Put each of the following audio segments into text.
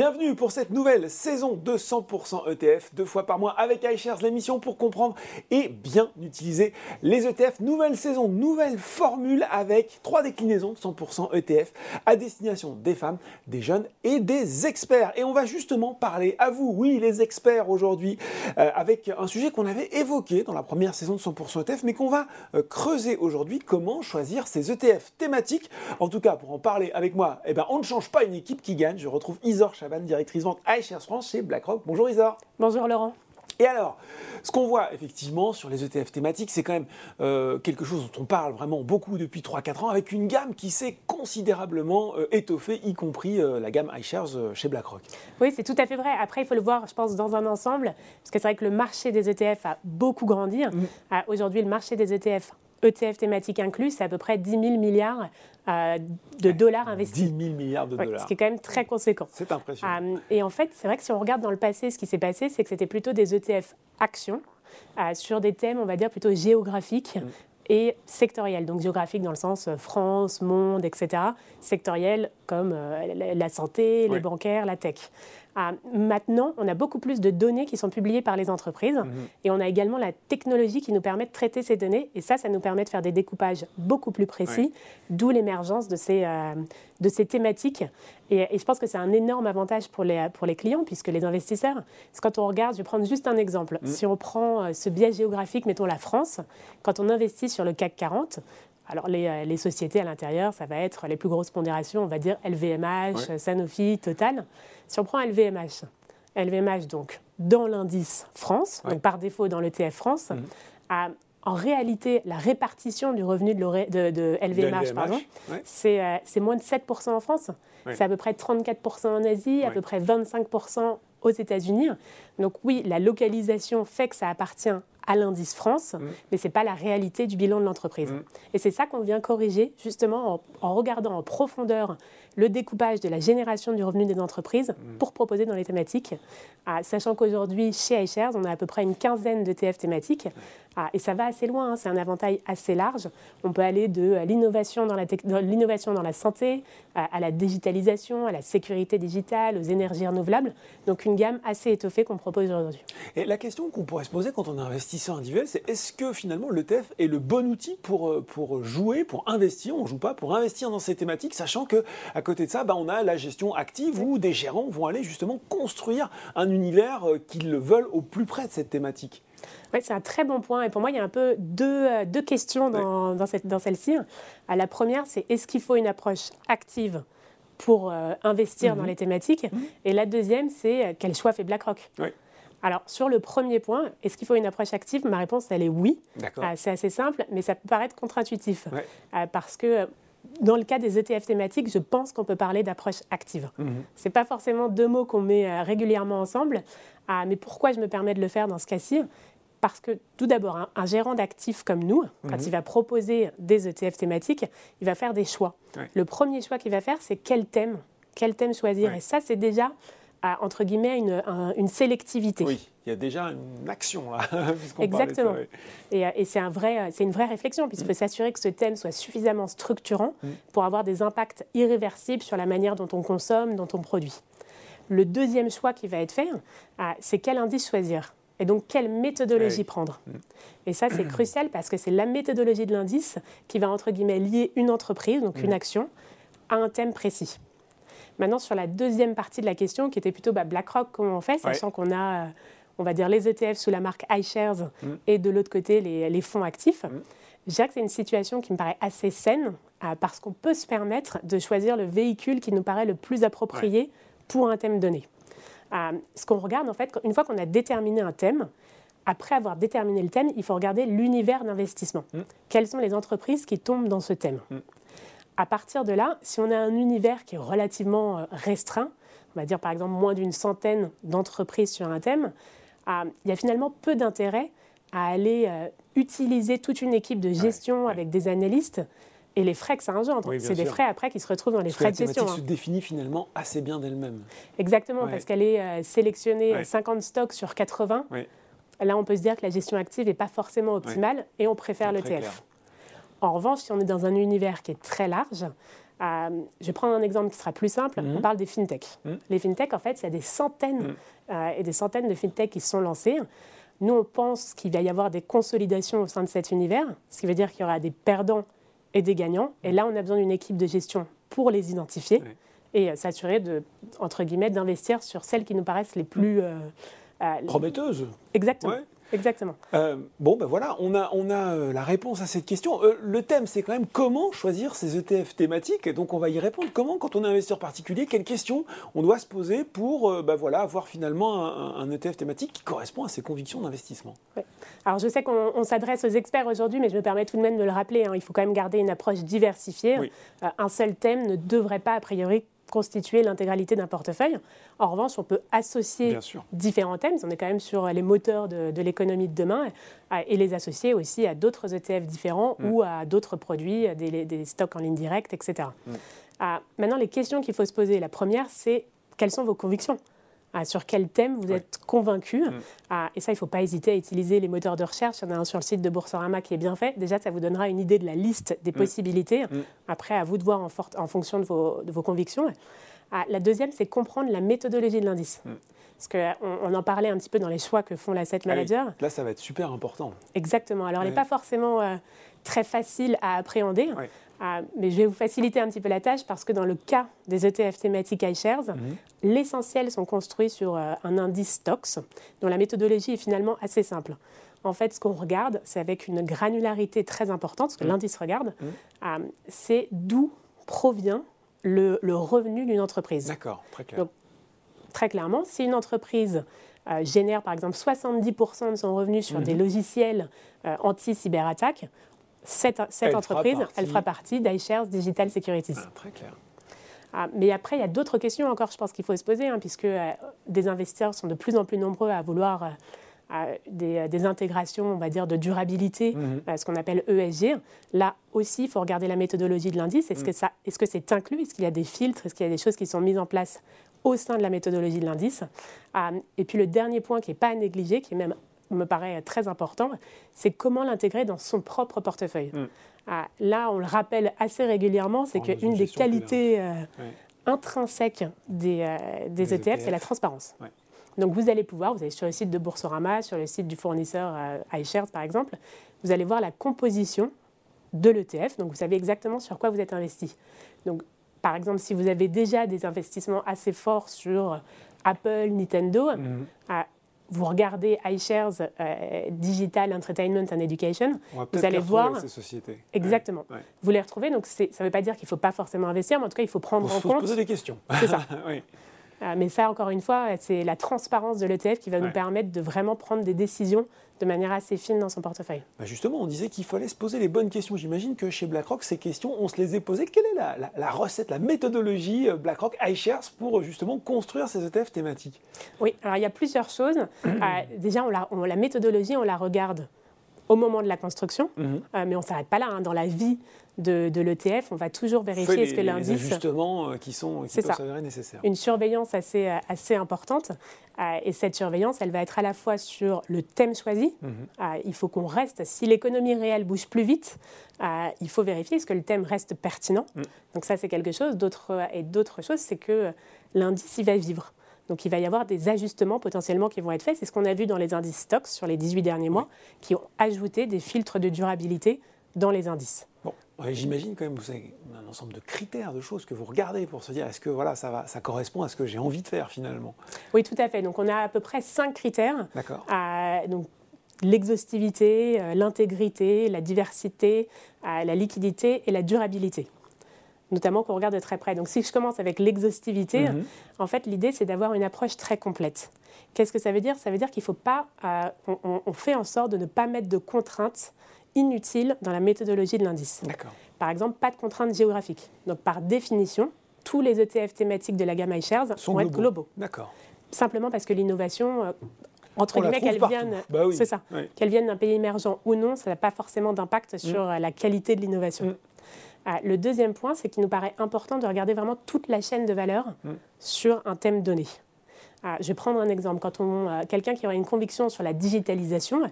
Bienvenue pour cette nouvelle saison de 100% ETF, deux fois par mois avec iShares, l'émission pour comprendre et bien utiliser les ETF. Nouvelle saison, nouvelle formule avec trois déclinaisons de 100% ETF à destination des femmes, des jeunes et des experts. Et on va justement parler à vous, oui, les experts aujourd'hui, euh, avec un sujet qu'on avait évoqué dans la première saison de 100% ETF, mais qu'on va euh, creuser aujourd'hui, comment choisir ces ETF thématiques. En tout cas, pour en parler avec moi, eh ben, on ne change pas une équipe qui gagne. Je retrouve Isor Directrice vente iShares France chez BlackRock. Bonjour Isor. Bonjour Laurent. Et alors, ce qu'on voit effectivement sur les ETF thématiques, c'est quand même euh, quelque chose dont on parle vraiment beaucoup depuis 3-4 ans, avec une gamme qui s'est considérablement euh, étoffée, y compris euh, la gamme iShares chez BlackRock. Oui, c'est tout à fait vrai. Après, il faut le voir, je pense, dans un ensemble, parce que c'est vrai que le marché des ETF a beaucoup grandi. Mm. Aujourd'hui, le marché des ETF ETF thématique inclus, c'est à peu près 10 000 milliards euh, de dollars investis. 10 000 milliards de dollars. ce qui est quand même très conséquent. C'est impressionnant. Euh, et en fait, c'est vrai que si on regarde dans le passé, ce qui s'est passé, c'est que c'était plutôt des ETF actions euh, sur des thèmes, on va dire, plutôt géographiques. Mm. Et sectoriels, donc géographiques dans le sens France, monde, etc. Sectoriels comme la santé, les bancaires, la tech maintenant, on a beaucoup plus de données qui sont publiées par les entreprises mhm. et on a également la technologie qui nous permet de traiter ces données et ça, ça nous permet de faire des découpages beaucoup plus précis, d'où l'émergence de, ces, euh, de ces thématiques. Et, je pense que c'est un énorme avantage pour les, pour les clients puisque les investisseurs, quand on regarde, je vais prendre juste un exemple, mhm. si on prend euh, ce biais géographique, mettons la France, quand on investit sur le CAC 40, alors les, euh, les, sociétés à l'intérieur, ça va être les plus grosses pondérations, on va dire LVMH, Sanofi, Total. Si on prend LVMH, LVMH donc dans l'indice France, donc par défaut dans l'ETF France, mhm. en réalité, la répartition du revenu de, de, LVMH, euh, c'est moins de 7% en France. C'est à peu près 34% en Asie, à peu près 25% aux États-Unis. Donc oui, la localisation fait que ça appartient à l'indice France, mm. mais ce n'est pas la réalité du bilan de l'entreprise. Mm. Et c'est ça qu'on vient corriger justement en, regardant en profondeur le découpage de la génération du revenu des entreprises mm. pour proposer dans les thématiques, ah, sachant qu'aujourd'hui chez iShares, on a à peu près une quinzaine de TF thématiques, ah, et ça va assez loin, hein. c'est un avantage assez large. On peut aller de l'innovation dans, la l'innovation dans la santé, à, la digitalisation, à la sécurité digitale, aux énergies renouvelables, donc une gamme assez étoffée qu'on propose aujourd'hui. Et la question qu'on pourrait se poser quand on est investisseur individuel, c'est est-ce que finalement l'ETF est le bon outil pour, euh, pour jouer, pour investir, on ne joue pas, pour investir dans ces thématiques, sachant que à côté de ça, bah, on a la gestion active où des gérants vont aller justement construire un univers euh, qu'ils veulent au plus près de cette thématique. Oui, c'est un très bon point. Et pour moi, il y a un peu deux, euh, deux questions dans, dans, cette, dans celle-ci. La première, c'est est-ce qu'il faut une approche active pour investir dans mhm. les thématiques? Mhm. Et la deuxième, c'est quel choix fait BlackRock? Alors, sur le premier point, est-ce qu'il faut une approche active? Ma réponse, elle est oui. Euh, c'est assez simple, mais ça peut paraître contre-intuitif. Euh, parce que euh, dans le cas des ETF thématiques, je pense qu'on peut parler d'approche active. Mhm. Ce n'est pas forcément deux mots qu'on met régulièrement ensemble. mais pourquoi je me permets de le faire dans ce cas-ci? Parce que tout d'abord, un, gérant d'actifs comme nous, quand mhm. il va proposer des ETF thématiques, il va faire des choix. Le premier choix qu'il va faire, c'est quel thème, quel thème choisir? Et ça, c'est déjà à, entre guillemets, une, une, sélectivité. Oui, il y a déjà une action là. Exactement. Et, et c'est un vrai, une vraie réflexion, puisqu'il faut mm. s'assurer que ce thème soit suffisamment structurant mm. pour avoir des impacts irréversibles sur la manière dont on consomme, dont on produit. Le deuxième choix qui va être fait, ah, c'est quel indice choisir et donc quelle méthodologie prendre. Mm. Et ça, c'est crucial parce que c'est la méthodologie de l'indice qui va, entre guillemets, lier une entreprise, donc une action, à un thème précis. Maintenant, sur la deuxième partie de la question, qui était plutôt bah, BlackRock, comment on fait, sachant qu'on a, euh, on va dire, les ETF sous la marque iShares mm. et de l'autre côté, les, fonds actifs. Mm. Je dirais que c'est une situation qui me paraît assez saine euh, parce qu'on peut se permettre de choisir le véhicule qui nous paraît le plus approprié pour un thème donné. Euh, ce qu'on regarde, en fait, une fois qu'on a déterminé un thème, après avoir déterminé le thème, il faut regarder l'univers d'investissement. Mm. Quelles sont les entreprises qui tombent dans ce thème? À partir de là, si on a un univers qui est relativement euh, restreint, on va dire par exemple moins d'une centaine d'entreprises sur un thème, euh, il y a finalement peu d'intérêt à aller euh, utiliser toute une équipe de gestion avec des analystes et les frais que ça engendre. c'est des frais après qui se retrouvent dans les frais de gestion. La se définit finalement assez bien d'elle-même. Exactement, parce qu'elle est sélectionnée 50 stocks sur 80. Là, on peut se dire que la gestion active n'est pas forcément optimale et on préfère l'ETF. En revanche, si on est dans un univers qui est très large, je vais prendre un exemple qui sera plus simple. Mhm. On parle des fintech. Mhm. Les fintech, en fait, il y a des centaines Mhm. euh, et des centaines de fintech qui sont lancés. Nous, on pense qu'il va y avoir des consolidations au sein de cet univers, ce qui veut dire qu'il y aura des perdants et des gagnants. Et là, on a besoin d'une équipe de gestion pour les identifier et euh, s'assurer de, entre guillemets, d'investir sur celles qui nous paraissent les plus euh, euh, Prometteuse. exactement. Ouais. Exactement. Euh, bon, ben voilà, on a, on a euh, la réponse à cette question. Euh, le thème, c'est quand même comment choisir ces ETF thématiques. Et donc, on va y répondre. Comment, quand on est investisseur particulier, quelles questions on doit se poser pour ben voilà, avoir finalement un, un ETF thématique qui correspond à ses convictions d'investissement? Alors, je sais qu'on on s'adresse aux experts aujourd'hui, mais je me permets tout de même de le rappeler. hein, il faut quand même garder une approche diversifiée. Oui. Un seul thème ne devrait pas, a priori, constituer l'intégralité d'un portefeuille. En revanche, on peut associer différents thèmes. On est quand même sur les moteurs de, de l'économie de demain et les associer aussi à d'autres ETF différents Mm. ou à d'autres produits, à des, des stocks en ligne directe, etc. Mm. Ah, maintenant, les questions qu'il faut se poser, la première, c'est quelles sont vos convictions? Ah, Sur quel thème vous êtes convaincu Mm. Ah, Et ça, il ne faut pas hésiter à utiliser les moteurs de recherche. Il y en a un sur le site de Boursorama qui est bien fait. Déjà, ça vous donnera une idée de la liste des possibilités. Mm. Après, à vous de voir en, fonction de vos, de vos convictions. Ah, la deuxième, c'est comprendre la méthodologie de l'indice. Mm. Parce qu'on on en parlait un petit peu dans les choix que font l'asset Ah oui. manager. Là, ça va être super important. Exactement. Alors, elle n'est pas forcément euh, très facile à appréhender. Ah, mais je vais vous faciliter un petit peu la tâche parce que dans le cas des ETF thématiques iShares, Mhm. l'essentiel sont construits sur euh, un indice stocks dont la méthodologie est finalement assez simple. En fait, ce qu'on regarde, c'est avec une granularité très importante, ce que Mhm. l'indice regarde, Mhm. euh, c'est d'où provient le, le revenu d'une entreprise. D'accord, très clair. Donc, Très clairement, si une entreprise euh, génère par exemple 70% de son revenu sur Mhm. des logiciels euh, anti-cyberattaque, cette, entreprise, elle fera partie d'iShares Digital Securities. Ah, très clair. Ah, mais après, il y a d'autres questions encore, je pense qu'il faut se poser, hein, puisque euh, des investisseurs sont de plus en plus nombreux à vouloir euh, euh, des, des intégrations, on va dire, de durabilité, Mhm. euh, ce qu'on appelle ESG. Là aussi, il faut regarder la méthodologie de l'indice. Est-ce Mhm. que ça, est-ce que c'est inclus? Est-ce qu'il y a des filtres? Est-ce qu'il y a des choses qui sont mises en place au sein de la méthodologie de l'indice? Ah, Et puis le dernier point qui n'est pas à négliger, qui même me paraît très important, c'est comment l'intégrer dans son propre portefeuille. Mhm. Ah, là, on le rappelle assez régulièrement, c'est qu'une des qualités euh, Ouais. intrinsèques des, euh, des Des ETF, c'est la transparence. Ouais. Donc vous allez pouvoir, vous allez sur le site de Boursorama, sur le site du fournisseur euh, iShares par exemple, vous allez voir la composition de l'ETF, donc vous savez exactement sur quoi vous êtes investi. Donc par exemple, si vous avez déjà des investissements assez forts sur Apple, Nintendo, Mhm. Vous regardez iShares euh, Digital Entertainment and Education, On va peut-être allez les voir- ces sociétés. exactement. Ouais. Vous les retrouvez, donc ça ne veut pas dire qu'il ne faut pas forcément investir, mais en tout cas, il faut prendre Il en faut se compte poser des questions. C'est ça. oui. Euh, Mais ça, encore une fois, c'est la transparence de l'ETF qui va Ouais. nous permettre de vraiment prendre des décisions de manière assez fine dans son portefeuille. Bah justement, on disait qu'il fallait se poser les bonnes questions. J'imagine que chez BlackRock, ces questions, on se les est posées. Quelle est la, la- la recette, la méthodologie euh, BlackRock iShares pour euh, justement construire ces ETF thématiques? Oui, alors il y a plusieurs choses. Euh, déjà, on la, on- la méthodologie, on la regarde au moment de la construction, Mhm. euh, mais on ne s'arrête pas là. hein. Dans la vie de, de l'ETF, on va toujours vérifier les, est-ce que les l'indice... ajustements euh, qui, sont, qui C'est peuvent ça. s'avérer nécessaires. une surveillance assez, euh, assez importante. Euh, et cette surveillance, elle va être à la fois sur le thème choisi. Mhm. Euh, il faut qu'on reste, si l'économie réelle bouge plus vite, il faut vérifier est-ce que le thème reste pertinent. Mm. Donc ça, c'est quelque chose. Et d'autres choses, c'est que l'indice, il va vivre. Donc il va y avoir des ajustements potentiellement qui vont être faits. C'est ce qu'on a vu dans les indices stocks sur les 18 derniers mois, qui ont ajouté des filtres de durabilité dans les indices. Bon, ouais, j'imagine quand même, vous avez un ensemble de critères, de choses que vous regardez pour se dire est-ce que voilà, ça, va, ça correspond à ce que j'ai envie de faire finalement? Oui, tout à fait. Donc on a à peu près cinq critères. D'accord Euh, donc, l'exhaustivité, euh, l'intégrité, la diversité, euh, la liquidité et la durabilité. Notamment qu'on regarde de très près. Donc, si je commence avec l'exhaustivité, Mhm. en fait, l'idée, c'est d'avoir une approche très complète. Qu'est-ce que ça veut dire? Ça veut dire qu'il faut pas. euh, on, fait en sorte de ne pas mettre de contraintes inutiles dans la méthodologie de l'indice. Par exemple, pas de contraintes géographiques. Donc, par définition, tous les ETF thématiques de la gamme iShares Sont vont être globaux. globaux. D'accord. Simplement parce que l'innovation, euh, entre On guillemets, qu'elle vienne. Bah oui. C'est ça Ouais. qu'elles viennent d'un pays émergent ou non, ça n'a pas forcément d'impact sur euh, la qualité de l'innovation. Mm. Ah, le deuxième point, c'est qu'il nous paraît important de regarder vraiment toute la chaîne de valeur Mm. sur un thème donné. Ah, je vais prendre un exemple. Quand on, euh, quelqu'un qui aura une conviction sur la digitalisation,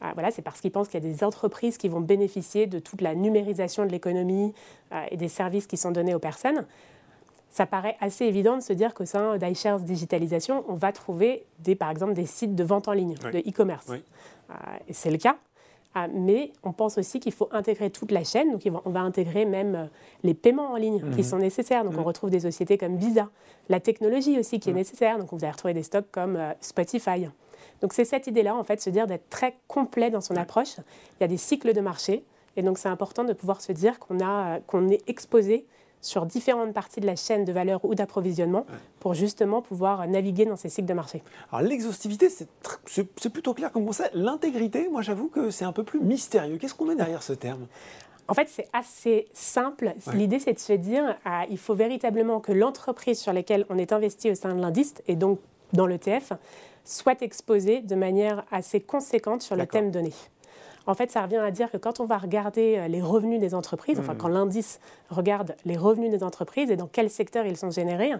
ah, voilà, c'est parce qu'il pense qu'il y a des entreprises qui vont bénéficier de toute la numérisation de l'économie euh, et des services qui sont donnés aux personnes. Ça paraît assez évident de se dire qu'au sein d'iShares Digitalisation, on va trouver des, par exemple des sites de vente en ligne, de e-commerce. et c'est le cas. Ah, mais on pense aussi qu'il faut intégrer toute la chaîne. Donc, on va intégrer même euh, les paiements en ligne qui mhm. sont nécessaires. Donc, on mhm. retrouve des sociétés comme Visa. La technologie aussi qui est mhm. nécessaire. Donc, vous allez retrouver des stocks comme euh, Spotify. Donc, c'est cette idée-là, en fait, se dire d'être très complet dans son approche. Il y a des cycles de marché. Et donc, c'est important de pouvoir se dire qu'on euh, qu'on est exposé sur différentes parties de la chaîne de valeur ou d'approvisionnement pour justement pouvoir naviguer dans ces cycles de marché. Alors l'exhaustivité, c'est plutôt clair comme concept. L'intégrité, moi j'avoue que c'est un peu plus mystérieux. Qu'est-ce qu'on met derrière ce terme? En fait, c'est assez simple. L'idée, c'est de se dire, ah, il faut véritablement que l'entreprise sur laquelle on est investi au sein de l'indice, et donc dans l'ETF, soit exposée de manière assez conséquente sur le thème donné. En fait, ça revient à dire que quand on va regarder euh, les revenus des entreprises, enfin hmm. quand l'indice regarde les revenus des entreprises et dans quel secteur ils sont générés,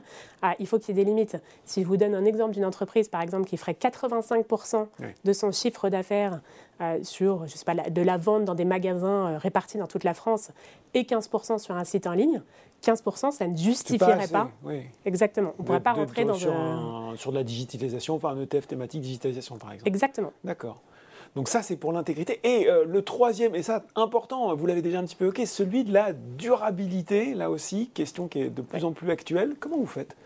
ah, il faut qu'il y ait des limites. Si je vous donne un exemple d'une entreprise, par exemple, qui ferait 85% de son chiffre d'affaires euh, sur, je sais pas, de la vente dans des magasins euh, répartis dans toute la France et 15% sur un site en ligne, 15%, ça ne justifierait pas. Exactement. On ne pourrait pas rentrer dans sur, sur de la digitalisation, enfin un ETF thématique digitalisation, par exemple. Exactement. D'accord. Donc ça, c'est pour l'intégrité. Et euh, le troisième, et ça, important, vous l'avez déjà un petit peu évoqué, celui de la durabilité, là aussi, question qui est de plus en plus actuelle. Comment vous faites?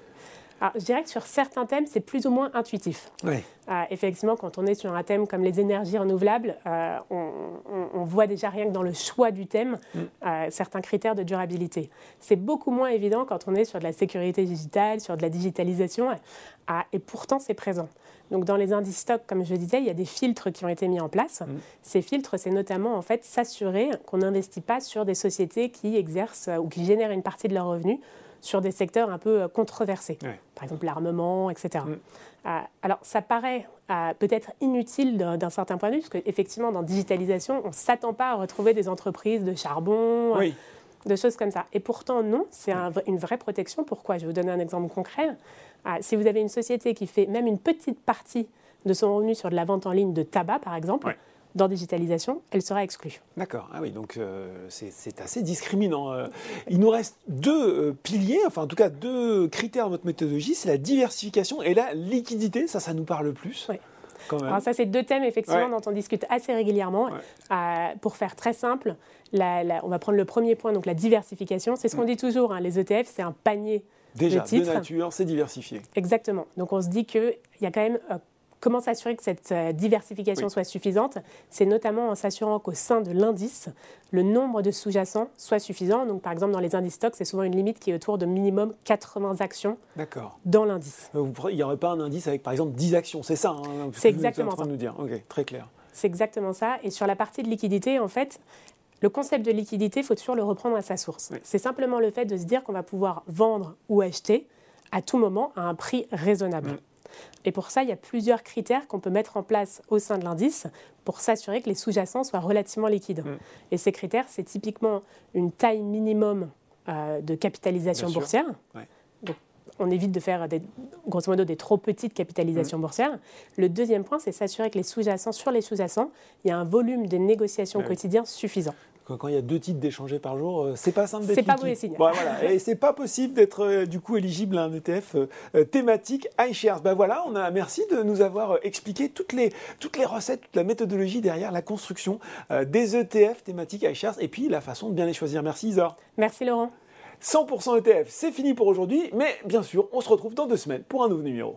Alors, je dirais que sur certains thèmes, c'est plus ou moins intuitif. Oui. Euh, effectivement, quand on est sur un thème comme les énergies renouvelables, euh, on, voit déjà rien que dans le choix du thème mm. certains critères de durabilité. C'est beaucoup moins évident quand on est sur de la sécurité digitale, sur de la digitalisation, et pourtant c'est présent. Donc dans les indices stocks, comme je le disais, il y a des filtres qui ont été mis en place. Mmh. Ces filtres, c'est notamment en fait s'assurer qu'on n'investit pas sur des sociétés qui exercent ou qui génèrent une partie de leurs revenus sur des secteurs un peu euh, controversés, par exemple l'armement, etc. Mmh. Euh, alors ça paraît euh, peut-être inutile d'un certain point de vue, parce qu'effectivement dans digitalisation, on ne s'attend pas à retrouver des entreprises de charbon. de choses comme ça. Et pourtant, non, c'est une vraie protection. Pourquoi? Je vais vous donner un exemple concret. Si vous avez une société qui fait même une petite partie de son revenu sur de la vente en ligne de tabac, par exemple, dans digitalisation, elle sera exclue. D'accord. Ah oui, donc euh, c'est assez discriminant. Euh, il nous reste deux euh, piliers, enfin en tout cas deux critères dans votre méthodologie, c'est la diversification et la liquidité. Ça, ça nous parle plus. Oui. Alors ça, c'est deux thèmes effectivement dont on discute assez régulièrement. pour faire très simple, on va prendre le premier point, donc la diversification. C'est ce qu'on mm. dit toujours, hein, les ETF, c'est un panier Déjà, de, titres. de nature, c'est diversifié. Exactement. Donc on se dit qu'il y a quand même comment s'assurer que cette euh, diversification soit suffisante C'est notamment en s'assurant qu'au sein de l'indice, le nombre de sous-jacents soit suffisant. Donc, par exemple, dans les indices stocks, c'est souvent une limite qui est autour de minimum 80 actions dans l'indice. Euh, il n'y aurait pas un indice avec, par exemple, 10 actions, c'est ça hein, C'est exactement ça. nous dire. Ok, très clair. C'est exactement ça. Et sur la partie de liquidité, en fait, le concept de liquidité, il faut toujours le reprendre à sa source. C'est simplement le fait de se dire qu'on va pouvoir vendre ou acheter à tout moment à un prix raisonnable. Mm. Et pour ça, il y a plusieurs critères qu'on peut mettre en place au sein de l'indice pour s'assurer que les sous-jacents soient relativement liquides. Mm. Et ces critères, c'est typiquement une taille minimum euh, de capitalisation boursière. Donc, on évite de faire des, grosso modo des trop petites capitalisations mm. boursières. Le deuxième point, c'est s'assurer que les sous-jacents, sur les sous-jacents, il y a un volume de négociations quotidien suffisant quand il y a deux titres d'échanger par jour, euh, c'est pas simple d'être. C'est pas mauvais signe. voilà. Et c'est pas possible d'être euh, du coup éligible à un ETF euh, thématique iShares. Ben voilà, on a merci de nous avoir expliqué toutes les toutes les recettes, toute la méthodologie derrière la construction des ETF thématiques iShares et puis la façon de bien les choisir. Merci Isa. Merci Laurent. 100% ETF, c'est fini pour aujourd'hui, mais bien sûr, on se retrouve dans deux semaines pour un nouveau numéro.